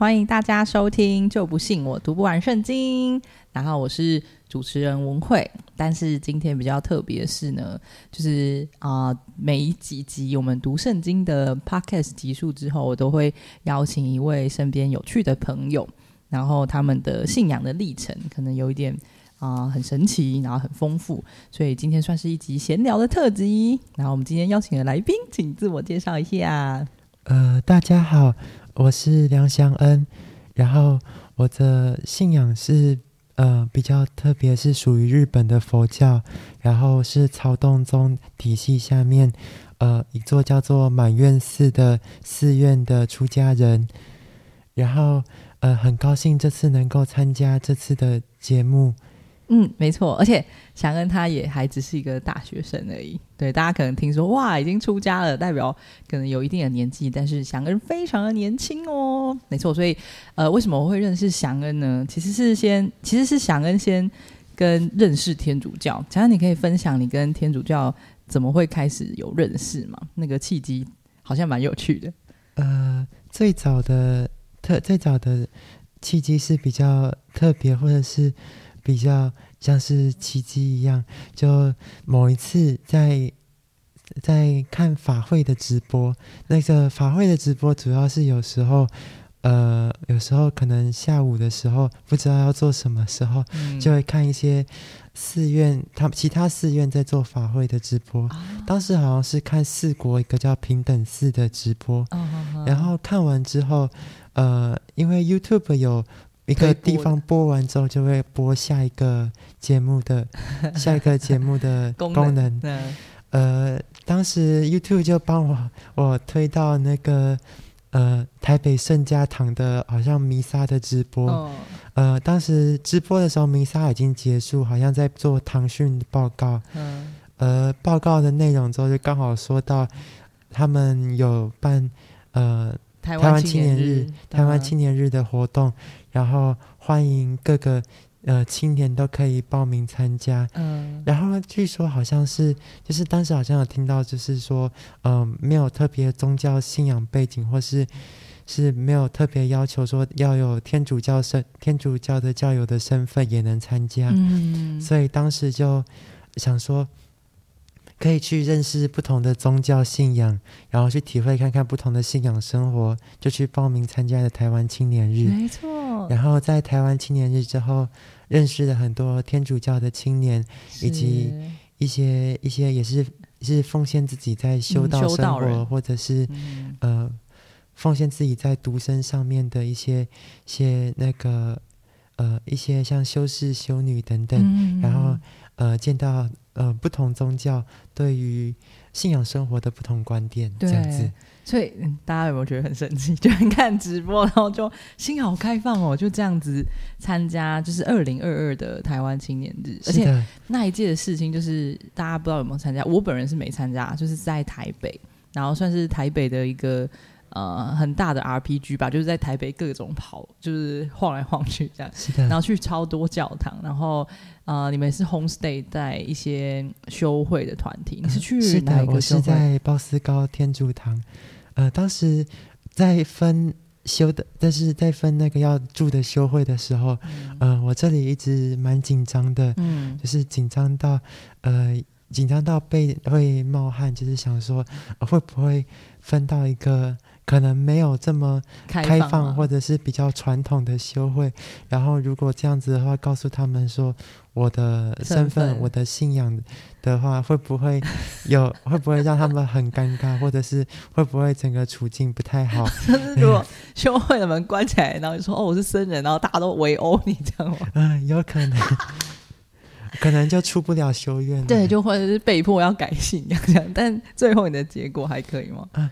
欢迎大家收听。就不信我读不完圣经。然后我是主持人文慧，但是今天比较特别的是呢，就是啊，每一集集我们读圣经的 podcast 集数之后，我都会邀请一位身边有趣的朋友，然后他们的信仰的历程可能有一点啊很神奇，然后很丰富，所以今天算是一集闲聊的特辑。然后我们今天邀请的来宾，请自我介绍一下。呃，大家好，我是梁祥恩，然后我的信仰是。呃，比较特别是属于日本的佛教，然后是曹洞宗体系下面，呃，一座叫做满院寺的寺院的出家人，然后呃，很高兴这次能够参加这次的节目。嗯，没错，而且祥恩他也还只是一个大学生而已。对，大家可能听说哇，已经出家了，代表可能有一定的年纪，但是祥恩非常的年轻哦。没错，所以呃，为什么我会认识祥恩呢？其实是先，其实是祥恩先跟认识天主教。祥恩，你可以分享你跟天主教怎么会开始有认识吗？那个契机好像蛮有趣的。呃，最早的特最早的契机是比较特别，或者是。比较像是奇迹一样，就某一次在在看法会的直播，那个法会的直播主要是有时候，呃，有时候可能下午的时候不知道要做什么时候，就会看一些寺院，他们其他寺院在做法会的直播。当时好像是看四国一个叫平等寺的直播，然后看完之后，呃，因为 YouTube 有。一个地方播完之后，就会播下一个节目的 下一个节目的功能。呃，当时 YouTube 就帮我我推到那个呃台北圣家堂的，好像弥撒的直播。呃，当时直播的时候，弥撒已经结束，好像在做堂训报告。嗯。呃，报告的内容之后，就刚好说到他们有办呃台湾青年日台湾青年日的活动。然后欢迎各个呃青年都可以报名参加。嗯，然后据说好像是，就是当时好像有听到，就是说，嗯，没有特别宗教信仰背景，或是是没有特别要求说要有天主教身天主教的教友的身份也能参加。嗯，所以当时就想说。可以去认识不同的宗教信仰，然后去体会看看不同的信仰生活，就去报名参加了台湾青年日。没错。然后在台湾青年日之后，认识了很多天主教的青年，以及一些一些也是是奉献自己在修道生活，或者是呃奉献自己在独身上面的一些些那个呃一些像修士修女等等，然后呃见到。呃，不同宗教对于信仰生活的不同观点，这样子，所以大家有没有觉得很神奇？就看直播，然后就心好开放哦，就这样子参加，就是二零二二的台湾青年日，而且那一届的事情，就是大家不知道有没有参加，我本人是没参加，就是在台北，然后算是台北的一个。呃，很大的 RPG 吧，就是在台北各种跑，就是晃来晃去这样。是的。然后去超多教堂，然后呃，你们是 homestay 在一些修会的团体，你是去哪一个？我是在包斯高天主堂。呃，当时在分修的，但是在分那个要住的修会的时候，呃，我这里一直蛮紧张的，嗯，就是紧张到呃，紧张到背会冒汗，就是想说会不会分到一个。可能没有这么开放，或者是比较传统的修会。然后，如果这样子的话，告诉他们说我的身份、我的信仰的话，会不会有？会不会让他们很尴尬，或者是会不会整个处境不太好？如果修会的门关起来，然后你说哦我是僧人，然后大家都围殴你，这样吗？嗯，有可能，可能就出不了修院。对，就或者是被迫要改信仰这样。但最后你的结果还可以吗？嗯。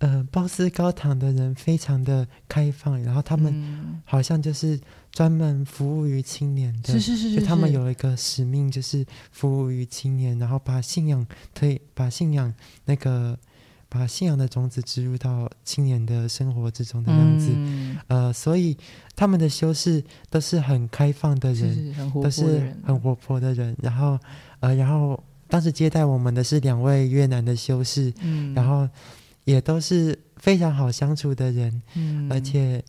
呃，鲍斯高堂的人非常的开放，然后他们好像就是专门服务于青年的，是是是是，他们有一个使命，就是服务于青年，然后把信仰推，把信仰那个把信仰的种子植入到青年的生活之中的样子。呃，所以他们的修士都是很开放的人，都是很活泼的人。然后呃，然后当时接待我们的是两位越南的修士，然后。也都是非常好相处的人，嗯，而且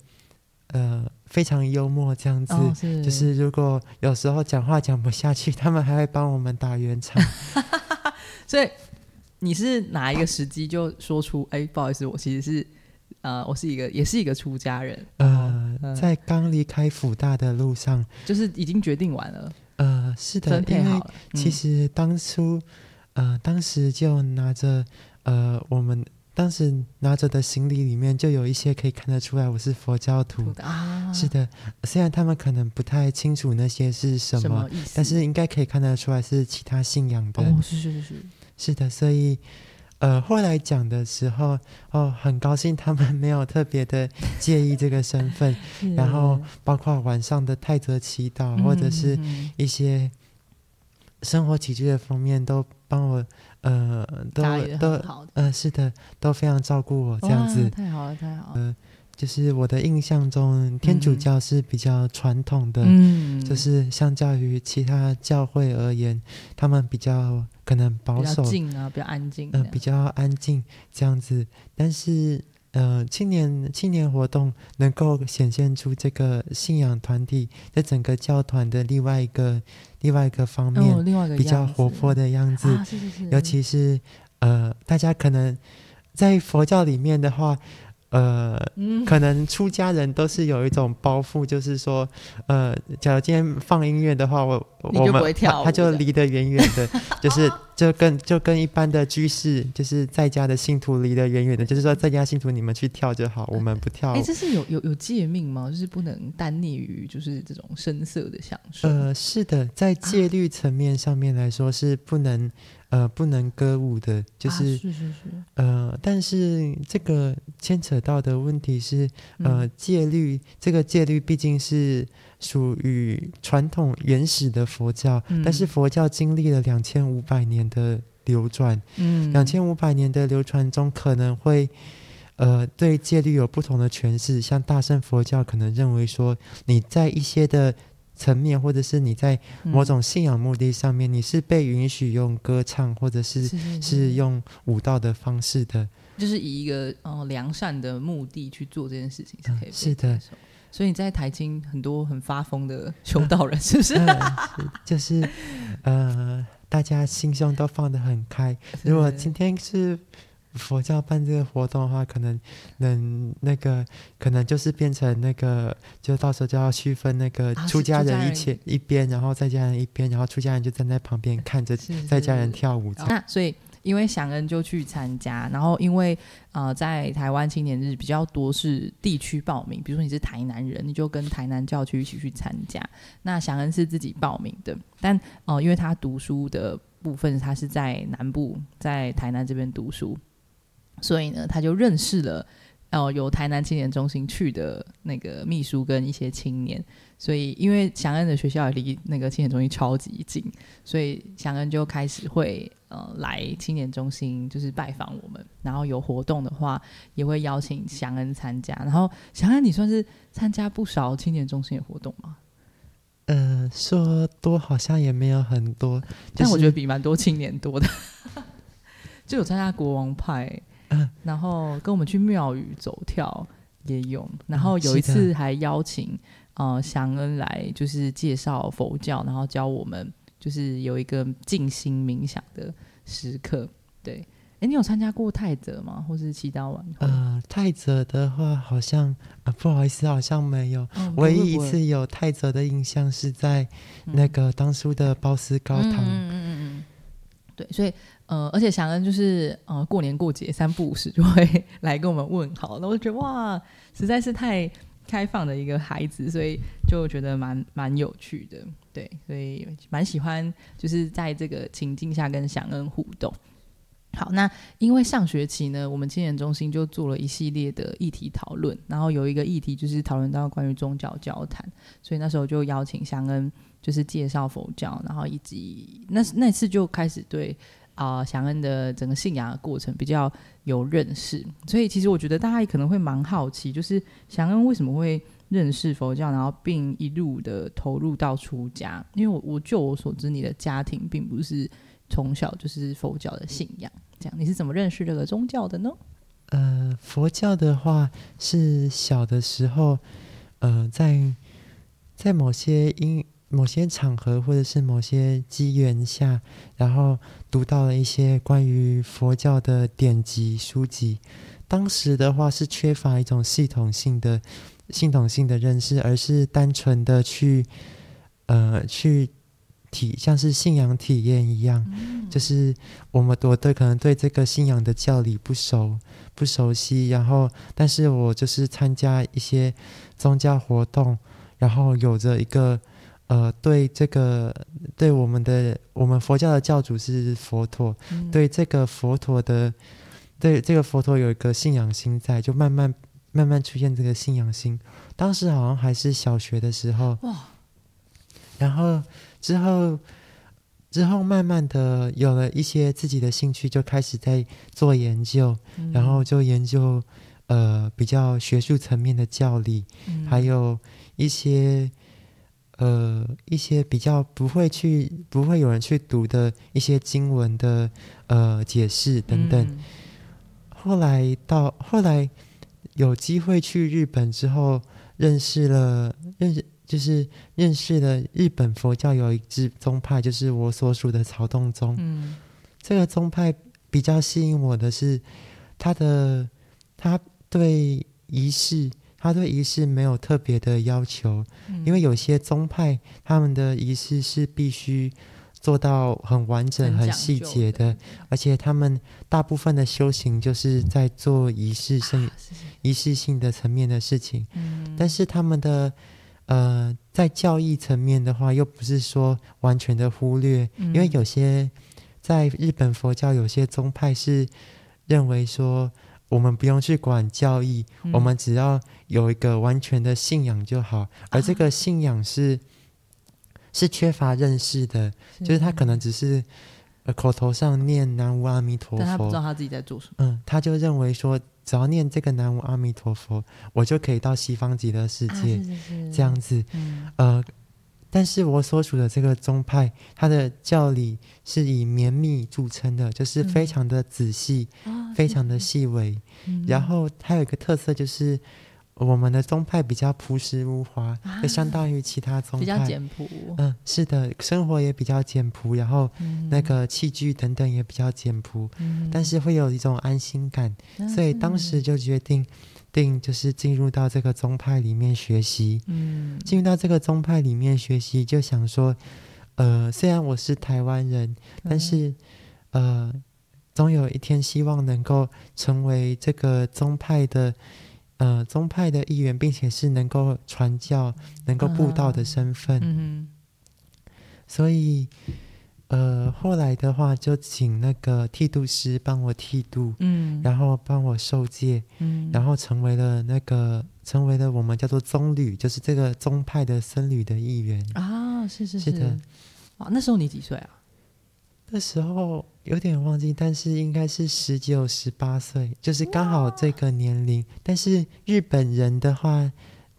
呃非常幽默这样子。哦，就是如果有时候讲话讲不下去，他们还会帮我们打圆场。所以你是哪一个时机就说出，哎，不好意思，我其实是呃，我是一个也是一个出家人，呃，嗯在刚离开福大的路上，就是已经决定完了，呃，是的分，配因为好其实当初，呃，当时就拿着，呃，我们当时拿着的行李里面就有一些可以看得出来我是佛教徒。啊，是的，虽然他们可能不太清楚那些是什么？但是应该可以看得出来是其他信仰的。哦，是是是是，是的，所以。呃，后来讲的时候，哦，很高兴他们没有特别的介意这个身份，然后包括晚上的泰泽祈祷，或者是一些生活起居的方面都帮我，呃，都都很好的，呃，是的，都非常照顾我这样子。太好了，太好了。呃，就是我的印象中，天主嗯教是比较传统的，嗯，就是相较于其他教会而言，他们比较可能保守，静啊，比较安静比较安静这样子。但是，呃，青年青年活动能够显现出这个信仰团体在整个教团的另外一个另外一个方面，哦，另外一个比较活泼的样子。啊，是是是，尤其是呃，大家可能在佛教里面的话，呃，嗯，可能出家人都是有一种包袱，就是说，呃，假如今天放音乐的话，我我们他就离得远远的，就是就跟就跟一般的居士，就是在家的信徒离得远远的，就是说在家信徒你们去跳就好，我们不跳哎，。这是有有有诫命吗？就是不能单溺于就是这种声色的享受。呃，是的，在戒律层面上面来说是不能呃不能歌舞的，就啊是、是是是，呃，但是这个牵扯到的问题是，呃嗯，戒律这个戒律毕竟是属于传统原始的佛教，但是嗯佛教经历了两千五百年的流转，嗯，两千五百年的流传中可能会。呃，对戒律有不同的诠释，像大乘佛教可能认为说，你在一些的层面，或者是你在某嗯种信仰目的上面，你是被允许用歌唱，或者是是用舞蹈的方式的。就是以一个呃良善的目的去做这件事情是可以嗯是的。所以你在台青很多很发疯的修道人，是不是？就是呃，大家心胸都放得很开。如果今天是佛教办这个活动的话，可能能那个可能就是变成那个，就到时候就要区分那个啊出家人一起一边，然后在家人一边，然后出家人就站在旁边看着在家人跳舞。那所以因为祥恩就去参加，然后因为呃在台湾青年日比较多是地区报名，比如说你是台南人，你就跟台南教区一起去参加。那祥恩是自己报名的，但哦因为他读书的部分他是在南部，在台南这边读书，所以呢他就认识了。哦，由台南青年中心去的那个秘书跟一些青年，所以因为祥恩的学校也离那个青年中心超级近，所以祥恩就开始会呃来青年中心，就是拜访我们，然后有活动的话也会邀请祥恩参加。然后祥恩，你算是参加不少青年中心的活动吗？呃，说多好像也没有很多，就是但我觉得比蛮多青年多的，就有参加国王派，嗯然后跟我们去庙宇走跳也有，然后有一次还邀请呃祥恩来，就是介绍佛教，然后教我们就是有一个静心冥想的时刻。对，哎，你有参加过泰泽吗？或是祈祷晚会？呃，泰泽的话好像啊、不好意思，好像没有。嗯唯一一，次有泰泽的印象是在那个当初的包斯高堂。嗯嗯嗯嗯嗯，对，所以呃，而且祥恩就是呃，过年过节三不五时就会 来跟我们问好，那我觉得哇，实在是太开放的一个孩子，所以就觉得蛮蛮有趣的，对，所以蛮喜欢就是在这个情境下跟祥恩互动。好，那因为上学期呢，我们青年中心就做了一系列的议题讨论，然后有一个议题就是讨论到关于宗教交谈，所以那时候就邀请祥恩就是介绍佛教，然后以及那那次就开始对啊祥恩的整个信仰的过程比较有认识，所以其实我觉得大家可能会蛮好奇，就是祥恩为什么会认识佛教，然后并一路的投入到出家？因为我我就我所知，你的家庭并不是从小就是佛教的信仰，这样你是怎么认识这个宗教的呢？呃，佛教的话是小的时候，呃，在在某些因某些场合或者是某些机缘下，然后读到了一些关于佛教的典籍书籍。当时的话是缺乏一种系统性的系统性的认识，而是单纯的去呃去体像是信仰体验一样，就是我们我对可能对这个信仰的教理不熟不熟悉，然后但是我就是参加一些宗教活动，然后有着一个。呃，对这个，对我们的我们佛教的教主是佛陀，对这个佛陀的，对这个佛陀有一个信仰心在，就慢慢慢慢出现这个信仰心。当时好像还是小学的时候，哇，然后之后之后慢慢的有了一些自己的兴趣，就开始在做研究，然后就研究呃比较学术层面的教理，还有一些。呃，一些比较不会去、不会有人去读的一些经文的呃解释等等。后来到后来有机会去日本之后，认识了认识就是认识了日本佛教有一支宗派，就是我所属的曹洞宗。嗯，这个宗派比较吸引我的是他的他对仪式。他对仪式没有特别的要求，因为有些宗派他们的仪式是必须做到很完整、很细节的，而且他们大部分的修行就是在做仪式性、仪式性的层面的事情。但是他们的呃，在教义层面的话，又不是说完全的忽略，因为有些在日本佛教有些宗派是认为说。我们不用去管教义，我们只要有一个完全的信仰就好。而这个信仰是是缺乏认识的，就是他可能只是口头上念南无阿弥陀佛，但他不知道他自己在做什么。嗯，他就认为说，只要念这个南无阿弥陀佛，我就可以到西方极乐世界，这样子。呃。但是我所属的这个宗派，它的教理是以绵密著称的，就是非常的仔细，非常的细微。然后它有一个特色，就是我们的宗派比较朴实无华，就相当于其他宗派。比较简朴。嗯，是的，生活也比较简朴，然后那个器具等等也比较简朴，但是会有一种安心感，所以当时就决定。定就是进入到这个宗派里面学习，嗯，进入到这个宗派里面学习，就想说，呃，虽然我是台湾人，但是，呃，总有一天希望能够成为这个宗派的，呃，宗派的一员，并且是能够传教、能够布道的身份，嗯所以。呃，后来的话就请那个剃度师帮我剃度，嗯，然后帮我受戒，嗯，然后成为了那个成为了我们叫做宗侣，就是这个宗派的僧侣的一员。啊，是是是的，哇，那时候你几岁啊？那时候有点忘记，但是应该是十九十八岁，就是刚好这个年龄。但是日本人的话。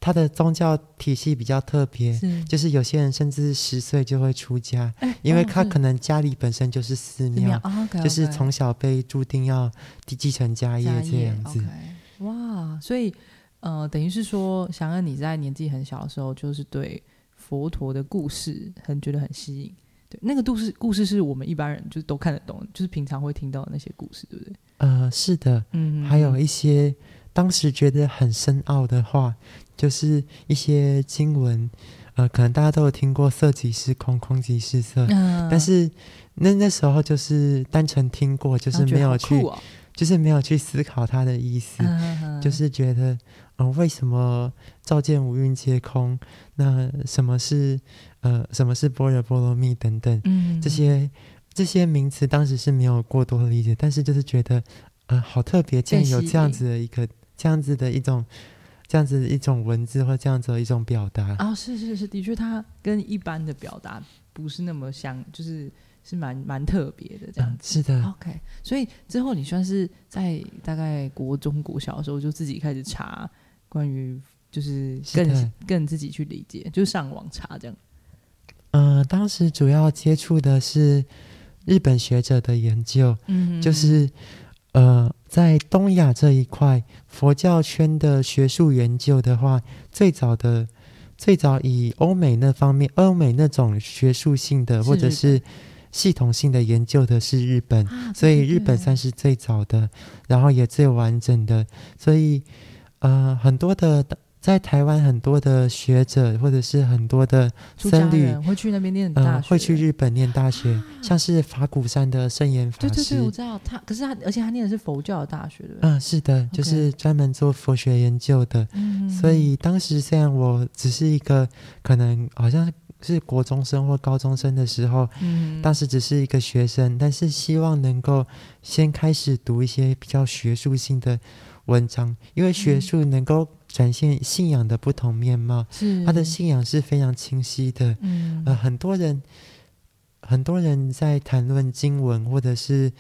他的宗教体系比较特别，就是有些人甚至十岁就会出家，因为他可能家里本身就是寺庙，就是从小被注定要继承家业这样子。哇，所以呃，等于是说，想恩你在年纪很小的时候，就是对佛陀的故事很觉得很吸引。对，那个故事故事是我们一般人就是都看得懂，就是平常会听到的那些故事，对不对？呃，是的，嗯，还有一些当时觉得很深奥的话。就是一些经文，呃，可能大家都有听过“色即是空，空即是色”，但是那那时候就是单纯听过，就是没有去，就是没有去思考它的意思，就是觉得，嗯，为什么照见五蕴皆空？那什么是呃，什么是般若波罗蜜等等？嗯这些这些名词当时是没有过多的理解，但是就是觉得，呃，好特别，竟然有这样子的一个这样子的一种。这样子一种文字或这样子的一种表达啊，是是是，的确，它跟一般的表达不是那么像，就是是蛮蛮特别的这样子。是的，OK。所以之后你算是在大概国中、国小的时候就自己开始查关于，就是更更自己去理解，就上网查这样。嗯，当时主要接触的是日本学者的研究，嗯，就是呃，在东亚这一块佛教圈的学术研究的话，最早的最早以欧美那方面，欧美那种学术性的或者是系统性的研究的是日本，啊所以日本算是最早的，然后也最完整的，所以呃，很多的在台湾很多的学者或者是很多的僧侣，会去那边念大呃，学，会去日本念大学，像是法鼓山的圣严法师，对对对，我知道他，可是他，而且他念的是佛教的大学，对不对？嗯，是的，就是专门做佛学研究的。嗯。所以当时虽然我只是一个可能好像是国中生或高中生的时候，嗯。当时只是一个学生，但是希望能够先开始读一些比较学术性的文章，因为学嗯。术能够展现信仰的不同面貌，是。他的信仰是非常清晰的。嗯。呃，很多人很多人在谈论经文或者是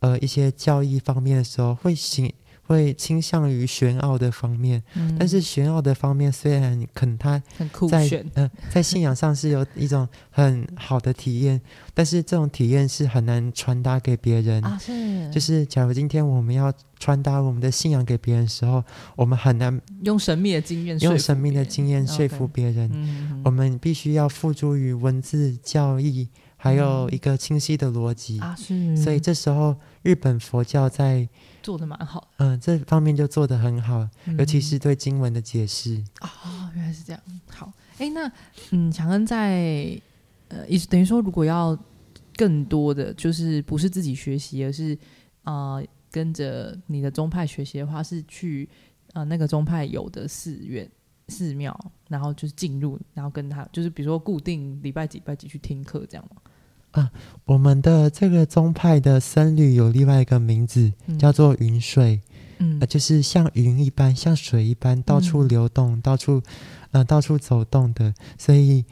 呃一些教义方面的时候，会行会倾向于玄奥的方面，嗯。但是玄奥的方面虽然可能他很酷在在信仰上是有一种很好的体验，但是这种体验是很难传达给别人。啊，是。就是假如今天我们要传达我们的信仰给别人的时候，我们很难用神秘的经验用神秘的经验说服别人。嗯，我们必须要付诸于文字教义，还有嗯。一个清晰的逻辑。啊是，所以这时候，日本佛教在做的蛮好的，嗯、这方面就做的很好，尤其嗯是对经文的解释。哦，原来是这样。好，哎，那嗯，强恩在呃，也是等于说，如果要更多的就是不是自己学习，而是啊、呃跟着你的宗派学习的话，是去呃那个宗派有的寺院、寺庙，然后就是进入，然后跟他就是比如说固定礼拜几、礼拜几去听课这样吗？我们的这个宗派的僧侣有另外一个名字，嗯叫做云水，嗯呃，就是像云一般，像水一般到处嗯流动，到处呃到处走动的。所以，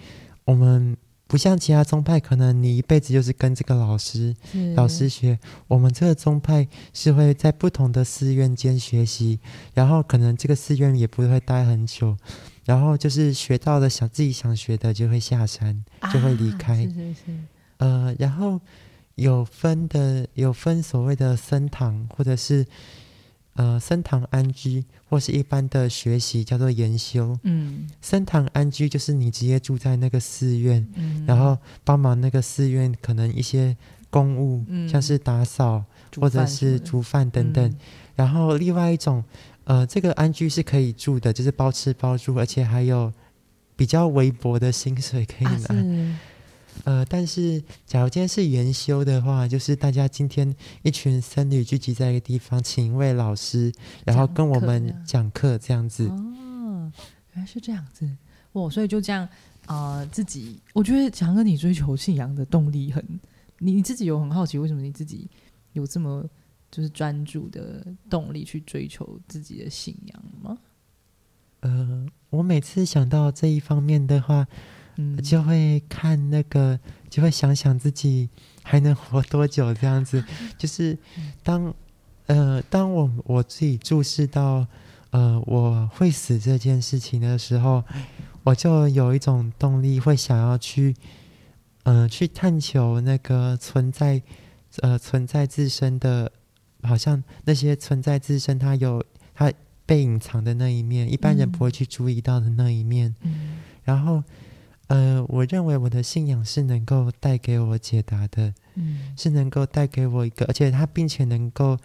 我们不像其他宗派，可能你一辈子就是跟这个老师老师学。我们这个宗派是会在不同的寺院间学习，然后可能这个寺院也不会待很久，然后就是学到了想自己想学的就会下山，就会离啊开是是是，呃，然后有分的有分所谓的升堂，或者是呃升堂安居，或是一般的学习叫做研修。嗯僧堂安居就是你直接住在那个寺院，嗯，然后帮忙那个寺院可能一些公务，嗯像是打扫或者是煮饭等等。嗯然后另外一种，呃，这个安居是可以住的，就是包吃包住，而且还有比较微薄的薪水可以啊拿。是呃，但是假如今天是研修的话，就是大家今天一群僧侣聚集在一个地方，请一位老师，然后跟我们讲课这样子。哦，原来是这样子，哇！所以就这样，呃，自己我觉得强哥你追求信仰的动力很，你你自己有很好奇，为什么你自己有这么就是专注的动力去追求自己的信仰吗？呃，我每次想到这一方面的话，嗯，就会看那个，就会想想自己还能活多久这样子。就是当呃，当我我自己注视到呃我会死这件事情的时候，我就有一种动力，会想要去呃去探求那个存在呃存在自身的，好像那些存在自身它有它被隐藏的那一面，一般人不会嗯去注意到的那一面。嗯。然后，呃，我认为我的信仰是能够带给我解答的，嗯是能够带给我一个，而且它并且能够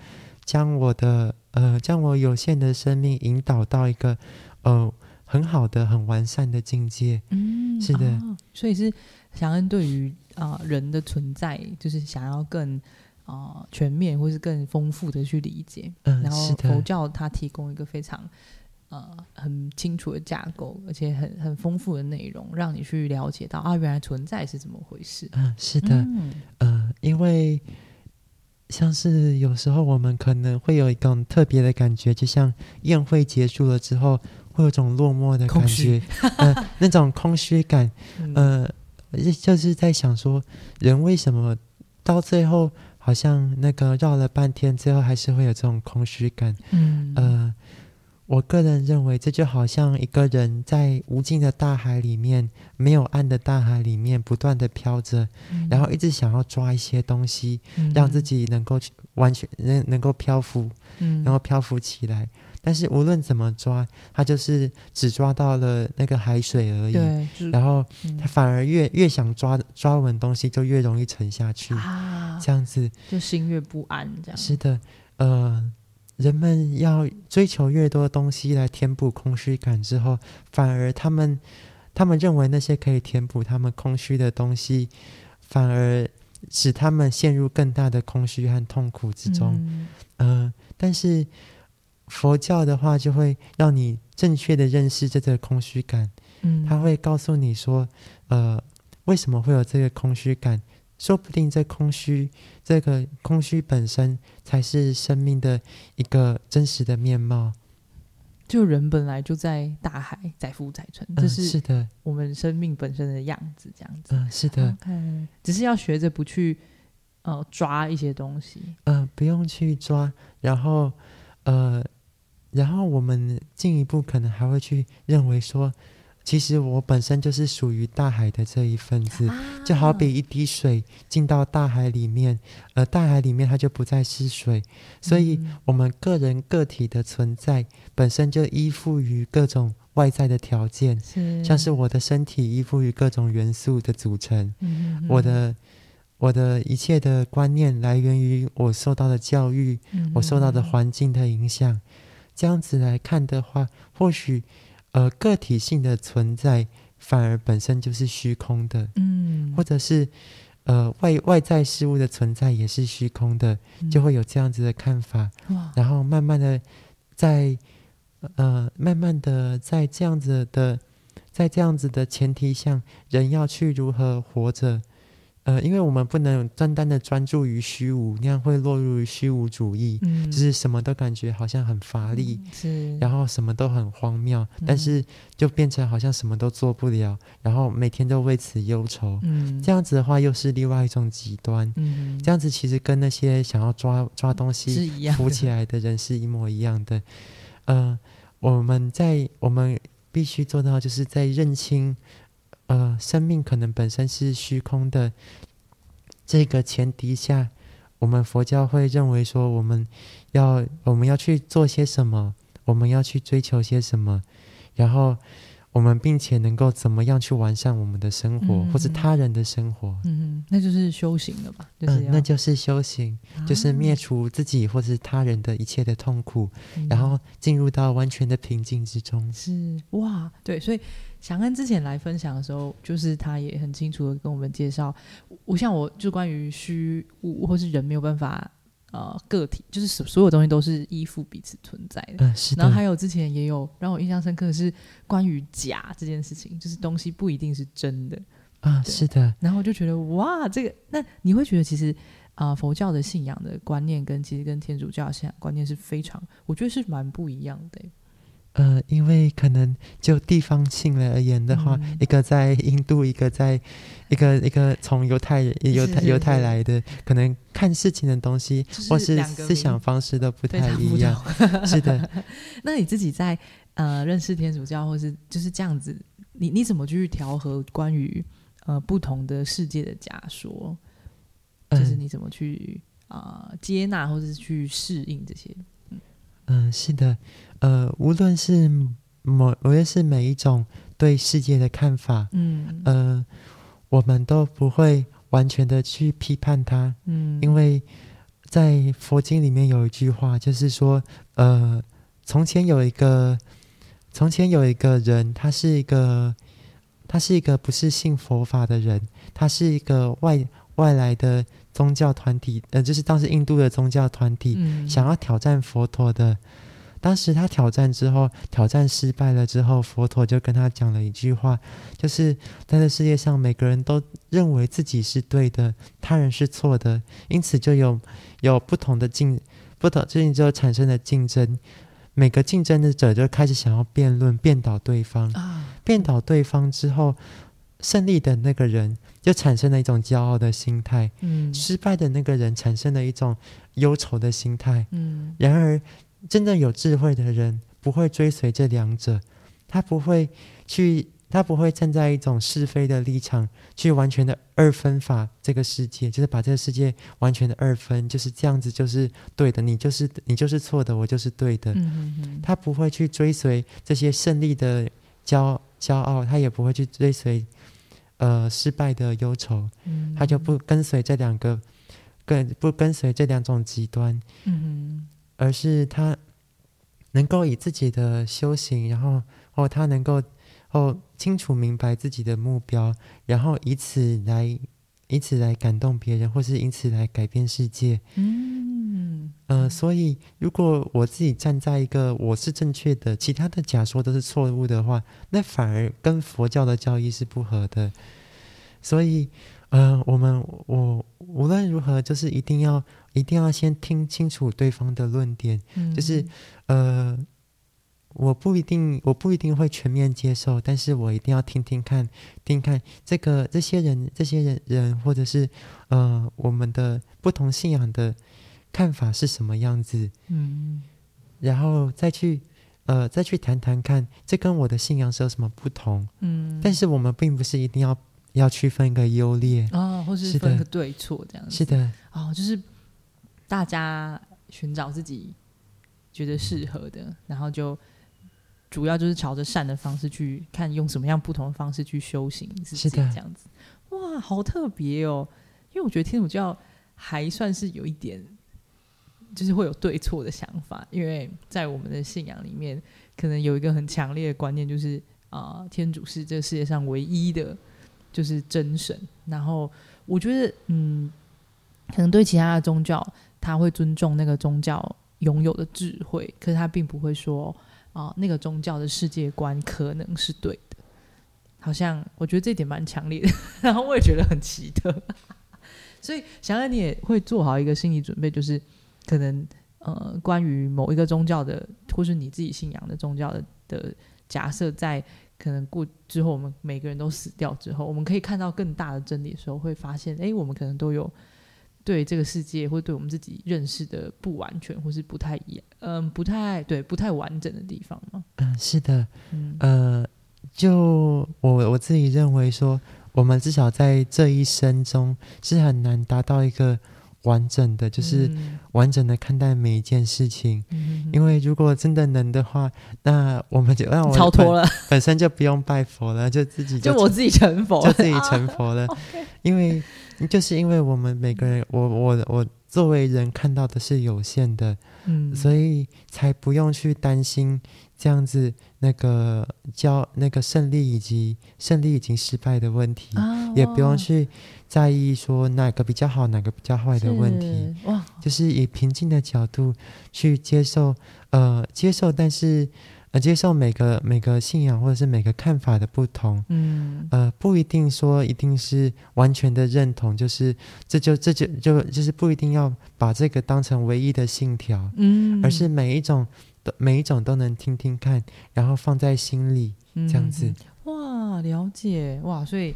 将我的呃，将我有限的生命引导到一个呃很好的、很完善的境界。嗯，是的哦所以是祥恩对于啊、人的存在，就是想要更啊、全面或是更丰富的去理解。嗯、然后佛教它提供一个非常呃很清楚的架构，而且很很丰富的内容，让你去了解到啊，原来存在是怎么回事。嗯、是的，嗯呃，因为像是有时候我们可能会有一种特别的感觉，就像宴会结束了之后，会有种落寞的感觉，呃，那种空虚感。嗯呃，就就是在想说，人为什么到最后好像那个绕了半天，最后还是会有这种空虚感？嗯呃，我个人认为，这就好像一个人在无尽的大海里面，没有岸的大海里面不断的飘着，嗯然后一直想要抓一些东西，嗯让自己能够完全能能够漂浮，嗯然后漂浮起来。但是无论怎么抓，他就是只抓到了那个海水而已。对，然后嗯他反而越越想抓抓稳东西，就越容易沉下去。啊，这样子就心越不安这样。是的，呃，人们要追求越多东西来填补空虚感之后，反而他们他们认为那些可以填补他们空虚的东西，反而使他们陷入更大的空虚和痛苦之中。嗯呃，但是佛教的话，就会让你正确的认识这个空虚感。嗯，他会告诉你说，呃，为什么会有这个空虚感？说不定这空虚，这个空虚本身才是生命的一个真实的面貌。就人本来就在大海载浮载沉，这嗯，是是的，我们生命本身的样子，这样子。嗯、是的只是要学着不去呃抓一些东西。呃，不用去抓，然后，呃，然后我们进一步可能还会去认为说，其实我本身就是属于大海的这一份子。啊就好比一滴水进到大海里面，呃，大海里面它就不再是水，所以嗯我们个人个体的存在本身就依附于各种外在的条件，是像是我的身体依附于各种元素的组成，嗯嗯我的我的一切的观念来源于我受到的教育，嗯我受到的嗯环境的影响。这样子来看的话，或许呃个体性的存在反而本身就是虚空的。嗯或者是呃外外在事物的存在也是虚空的，就会有这样子的看法，嗯然后慢慢的在呃慢慢的在这样子的在这样子的前提下，人要去如何活着。呃，因为我们不能单单的专注于虚无，那样会落入于虚无主义，嗯就是什么都感觉好像很乏力，是然后什么都很荒谬，但嗯是就变成好像什么都做不了，然后每天都为此忧愁。嗯这样子的话，又是另外一种极端。嗯这样子其实跟那些想要抓抓东西一样的浮起来的人是一模一样的。呃，我们在我们必须做到，就是在认清，呃，生命可能本身是虚空的这个前提下，我们佛教会认为说，我们要我们要去做些什么，我们要去追求些什么，然后我们并且能够怎么样去完善我们的生活，或是嗯他人的生活。嗯，那就是修行了吧？就是嗯，那就是修行，就是啊灭除自己或是他人的一切的痛苦，嗯然后进入到完全的平静之中。是哇，对，所以祥恩之前来分享的时候，就是他也很清楚的跟我们介绍，我像我就关于虚无或是人没有办法呃个体，就是所所有东西都是依附彼此存在的。嗯，是的，然后还有之前也有让我印象深刻的是关于假这件事情，就是东西不一定是真的。啊，对是的，然后我就觉得哇，这个那你会觉得其实啊、呃佛教的信仰的观念跟其实跟天主教信仰观念是非常，我觉得是蛮不一样的欸。呃，因为可能就地方性来而言的话，嗯。一个在印度，一个在一个一个从犹太人犹太犹太来的，可能看事情的东西就是或是思想方式都不太一样。是的，那你自己在呃认识天主教或是就是这样子，你你怎么去调和关于呃不同的世界的假说？就是嗯你怎么去啊、呃接纳或者是去适应这些？嗯，是的，呃，无论是某，无论是每一种对世界的看法，嗯呃，我们都不会完全的去批判它，嗯，因为在佛经里面有一句话，就是说，呃，从前有一个，从前有一个人，他是一个，他是一个不是信佛法的人，他是一个外外来的宗教团体，呃，就是当时印度的宗教团体，嗯想要挑战佛陀的。当时他挑战之后，挑战失败了之后，佛陀就跟他讲了一句话，就是在这世界上，每个人都认为自己是对的，他人是错的，因此就有有不同的竞，不同最近就产生了竞争，每个竞争的者就开始想要辩论，辩倒对方，啊，辩倒对方之后，胜利的那个人就产生了一种骄傲的心态，嗯。失败的那个人产生了一种忧愁的心态。嗯。然而，真正有智慧的人不会追随这两者，他不会去，他不会站在一种是非的立场去完全的二分法这个世界，就是把这个世界完全的二分，就是这样子就是对的，你就是你就是错的，我就是对的。嗯嗯嗯，他不会去追随这些胜利的骄骄傲，他也不会去追随呃失败的忧愁，嗯。他就不跟随这两个，跟不跟随这两种极端，嗯而是他能够以自己的修行，然后哦，他能够哦清楚明白自己的目标，然后以此来以此来感动别人，或是以此来改变世界。嗯呃，所以如果我自己站在一个我是正确的，其他的假说都是错误的话，那反而跟佛教的教义是不合的。所以，呃，我们我无论如何，就是一定要一定要先听清楚对方的论点，嗯，就是呃，我不一定我不一定会全面接受，但是我一定要听听看，听看这个这些人这些人人或者是呃我们的不同信仰的看法是什么样子，嗯然后再去呃再去谈谈看，这跟我的信仰是有什么不同。嗯，但是我们并不是一定要要区分一个优劣，哦，或是分个对错这样子，是的，哦，就是大家寻找自己觉得适合的，然后就主要就是朝着善的方式去看，用什么样不同的方式去修行自己，是的这样子。哇，好特别哦！因为我觉得天主教还算是有一点，就是会有对错的想法，因为在我们的信仰里面，可能有一个很强烈的观念，就是啊、天主是这个世界上唯一的，就是真神。然后我觉得，嗯，可能对其他的宗教，他会尊重那个宗教拥有的智慧，可是他并不会说啊、那个宗教的世界观可能是对的。好像我觉得这点蛮强烈的，然后我也觉得很奇特。所以，想想你也会做好一个心理准备，就是可能呃，关于某一个宗教的，或是你自己信仰的宗教的的假设，在可能过之后，我们每个人都死掉之后，我们可以看到更大的真理的时候，会发现，哎，我们可能都有对这个世界或对我们自己认识的不完全，或是不太一样，嗯、不太对，不太完整的地方嘛。嗯、是的，嗯呃，就我我自己认为说，我们至少在这一生中是很难达到一个完整的，就是嗯。完整的看待每一件事情。嗯因为如果真的能的话，那我们就让我了，超脱了，本身就不用拜佛了，就自己就我自己成佛，就自己成佛了。因为就是因为我们每个人，我我我作为人看到的是有限的，嗯，所以才不用去担心这样子那个教那个胜利以及胜利已经失败的问题，啊也不用去在意说哪个比较好，哪个比较坏的问题，哇，就是以平静的角度去接受，呃，接受，但是呃，接受每个每个信仰或者是每个看法的不同。嗯。呃，不一定说一定是完全的认同，就是这就这就就就是不一定要把这个当成唯一的信条，嗯，而是每一种都每一种都能听听看，然后放在心里，这样子。嗯。哇，了解。哇，所以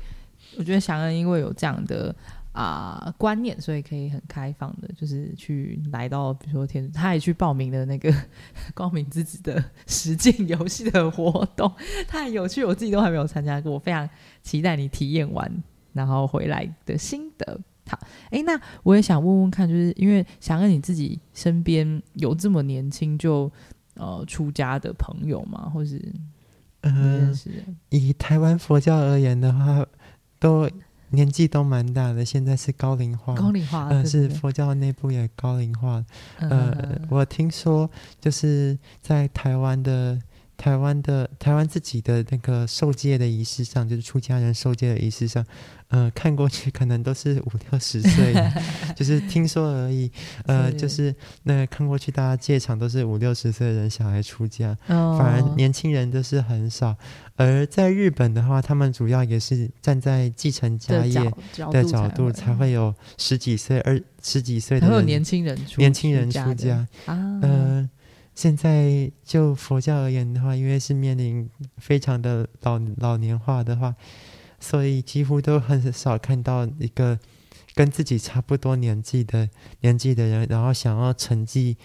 我觉得祥恩因为有这样的啊、观念，所以可以很开放的，就是去来到比如说天，他也去报名了那个光明之子的 实境游戏的活动，太有趣，我自己都还没有参加过，我非常期待你体验完然后回来的心得。好，哎，那我也想问问看，就是因为祥恩你自己身边有这么年轻就呃出家的朋友吗？或是你嗯？以台湾佛教而言的话，都年纪都蛮大的，现在是高龄化。高龄化，呃，对对是佛教内部也高龄化。嗯呃我听说就是在台湾的台湾的台湾自己的那个受戒的仪式上，就是出家人受戒的仪式上，呃，看过去可能都是五六十岁，就是听说而已。呃，是就是那看过去大家戒场都是五六十岁的人小孩出家，哦反而年轻人都是很少。而在日本的话，他们主要也是站在继承家业的角度，才会有十几岁、二十几岁的年轻人出年轻人出家。啊，呃，现在就佛教而言的话，因为是面临非常的老老年化的话，所以几乎都很少看到一个跟自己差不多年纪的年纪的人，然后想要成绩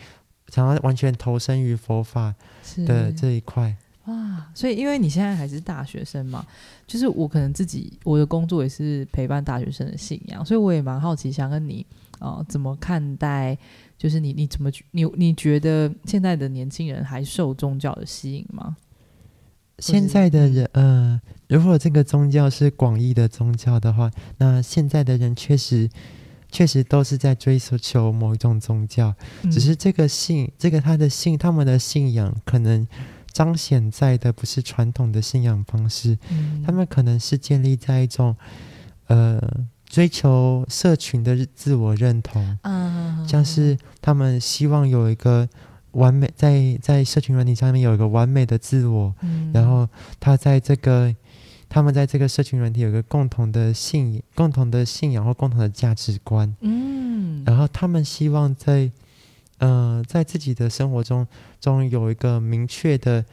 想要完全投身于佛法是的这一块。哇，所以因为你现在还是大学生嘛，就是我可能自己我的工作也是陪伴大学生的信仰，所以我也蛮好奇，想跟你呃怎么看待，就是你你怎么你你觉得现在的年轻人还受宗教的吸引吗？现在的人，呃，如果这个宗教是广义的宗教的话，那现在的人确实确实都是在追求某一种宗教，嗯。只是这个信，这个他的信，他们的信仰可能彰显在的不是传统的信仰方式，嗯。他们可能是建立在一种呃追求社群的自我认同，嗯，像是他们希望有一个完美，在在社群软体上面有一个完美的自我，嗯。然后他在这个。他们在这个社群软体有一个共同的信、共同的信仰或共同的价值观，嗯，然后他们希望在，呃，在自己的生活中中有一个明确的、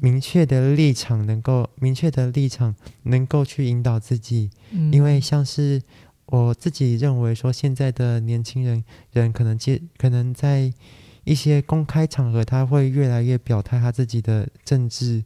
明确的立场，能够明确的立场，能够去引导自己。嗯因为像是我自己认为说，现在的年轻人人可能接可能在一些公开场合，他会越来越表态他自己的政治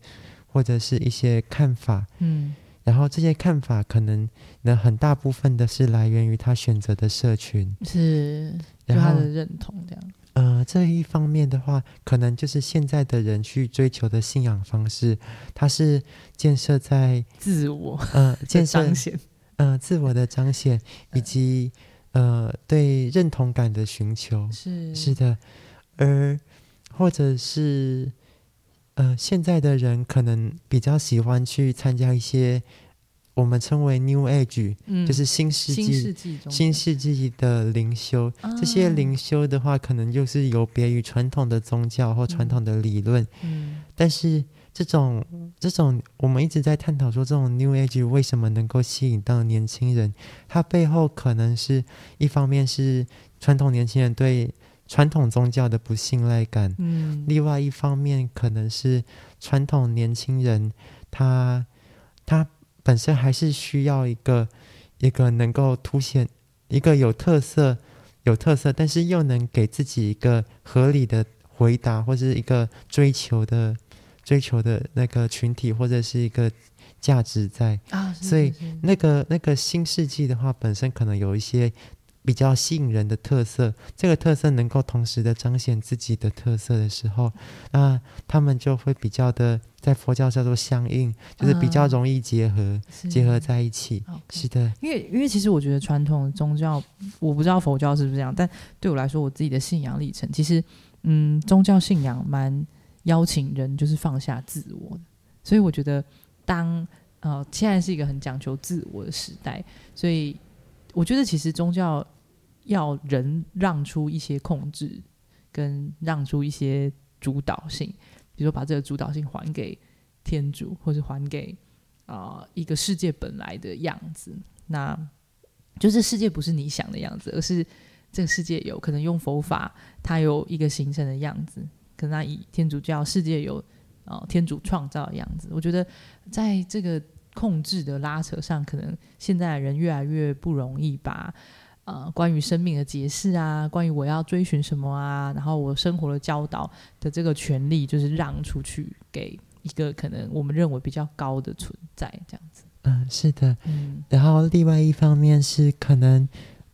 或者是一些看法。嗯然后这些看法可能呢很大部分的是来源于他选择的社群，是就他的认同这样，呃，这一方面的话，可能就是现在的人去追求的信仰方式，它是建设在自我呃建设彰显，呃自我的彰显，以及呃对认同感的寻求。是是的，而或者是呃现在的人可能比较喜欢去参加一些我们称为 New Age，、嗯。就是新世新纪世纪新世纪的灵修。这些啊灵修的话，可能就是有别于传统的宗教或传统的理论，嗯。但是这种这种我们一直在探讨说，这种 New Age 为什么能够吸引到年轻人？它背后可能是一方面是传统年轻人对传统宗教的不信赖感，嗯。另外一方面可能是传统年轻人他他本身还是需要一个一个能够凸显一个有特色有特色，但是又能给自己一个合理的回答，或是一个追求的追求的那个群体，或者是一个价值在。啊，是所以那个那个新世纪的话，本身可能有一些比较吸引人的特色，这个特色能够同时的彰显自己的特色的时候，那他们就会比较的在佛教叫做相应，就是比较嗯。容易结合、是。结合在一起。是的，因为因为其实我觉得传统的宗教，我不知道佛教是不是这样，但对我来说，我自己的信仰历程，其实嗯，宗教信仰蛮邀请人就是放下自我的，所以我觉得当呃现在是一个很讲求自我的时代，所以我觉得其实宗教要人让出一些控制，跟让出一些主导性，比如说把这个主导性还给天主，或是还给啊、一个世界本来的样子。那就是世界不是你想的样子，而是这个世界有可能用佛法，它有一个形成的样子。可能它以天主教世界有呃天主创造的样子。我觉得在这个控制的拉扯上，可能现在的人越来越不容易把。呃，关于生命的解释啊，关于我要追寻什么啊，然后我生活的教导的这个权利，就是让出去给一个可能我们认为比较高的存在，这样子。嗯，是的。嗯然后另外一方面是可能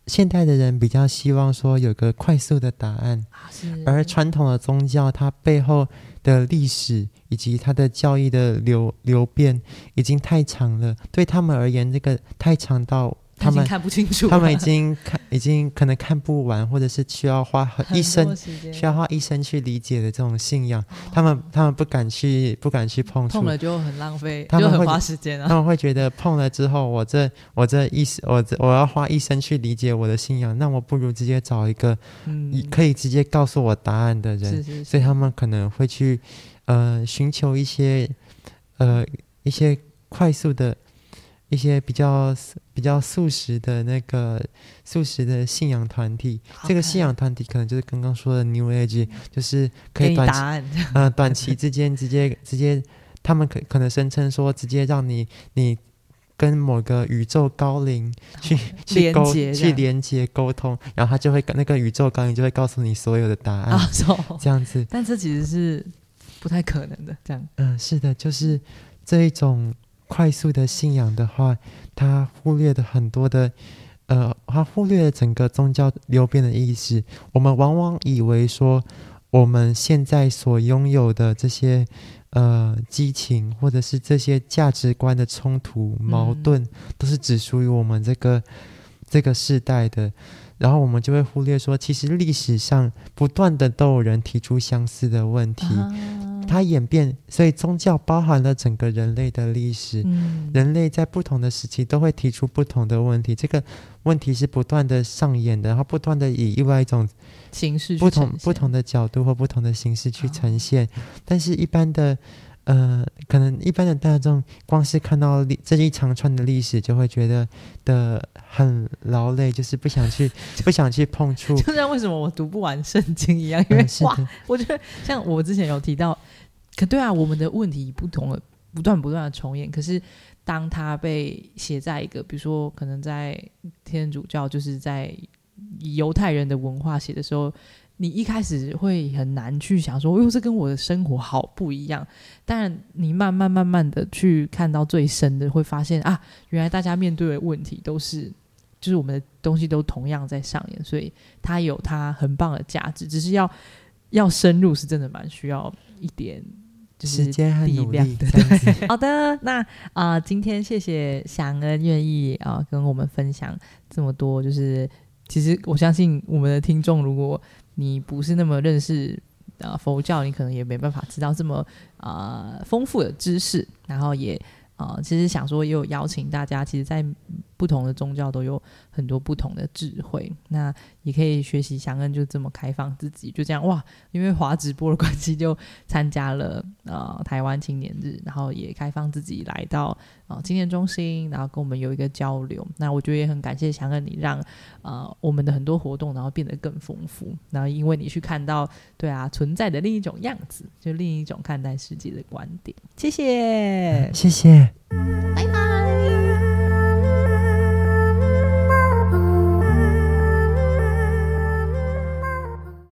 现代的人比较希望说有个快速的答案，啊，而传统的宗教它背后的历史以及它的教义的流流变已经太长了，对他们而言，这个太长到他们看不清楚，他们已经看已经可能看不完，或者是需要花一生需要花一生去理解的这种信仰，他们他们不敢去不敢去碰触碰。了就很浪费，就很他们会花时间啊。他们会觉得碰了之后，我这我这一生我这我要花一生去理解我的信仰，那我不如直接找一个嗯，可以直接告诉我答案的人。是是是，所以他们可能会去呃寻求一些呃一些快速的一些比较比较素食的那个素食的信仰团体。这个信仰团体可能就是刚刚说的 New Age，就是可以短期，呃短期之间直接直接，他们可可能声称说直接让你你跟某个宇宙高龄去去连沟去连接沟通，然后他就会跟那个宇宙高龄就会告诉你所有的答案，啊 这样子。但这其实是不太可能的，这样。嗯，是的，就是这一种快速的信仰的话，他忽略了很多的，呃，他忽略了整个宗教流变的意思。我们往往以为说，我们现在所拥有的这些呃激情，或者是这些价值观的冲突、矛嗯盾，都是只属于我们这个这个世代的。然后我们就会忽略说，其实历史上不断的都有人提出相似的问题。啊它演变，所以宗教包含了整个人类的历史。嗯人类在不同的时期都会提出不同的问题，这个问题是不断的上演的，然后不断的以另外一种形式不同不同的角度或不同的形式去哦呈现。但是，一般的呃，可能一般的大众光是看到历这一长串的历史，就会觉得的很劳累，就是不想去 不想去碰触。就像为什么我读不完圣经一样，因为、哇，我觉得像我之前有提到，可对啊，我们的问题不同的不断不断的重演，可是当它被写在一个，比如说可能在天主教，就是在以犹太人的文化写的时候，你一开始会很难去想说，哟，这跟我的生活好不一样。但你慢慢慢慢的去看到最深的，会发现啊，原来大家面对的问题都是。就是我们的东西都同样在上演，所以它有它很棒的价值，只是要要深入，是真的蛮需要一点就是时间和力努力量的这样子。好的，那啊、呃今天谢谢祥恩愿意啊、跟我们分享这么多，就是其实我相信我们的听众，如果你不是那么认识啊、佛教，你可能也没办法知道这么啊、丰富的知识，然后也啊、其实想说也有邀请大家，其实，在不同的宗教都有很多不同的智慧，那也可以学习祥恩就这么开放自己，就这样哇，因为华直播的关系，就参加了呃台湾青年日，然后也开放自己来到呃青年中心，然后跟我们有一个交流。那我觉得也很感谢祥恩，你让呃我们的很多活动然后变得更丰富，然后因为你去看到对啊存在的另一种样子，就另一种看待世界的观点。谢谢。谢谢。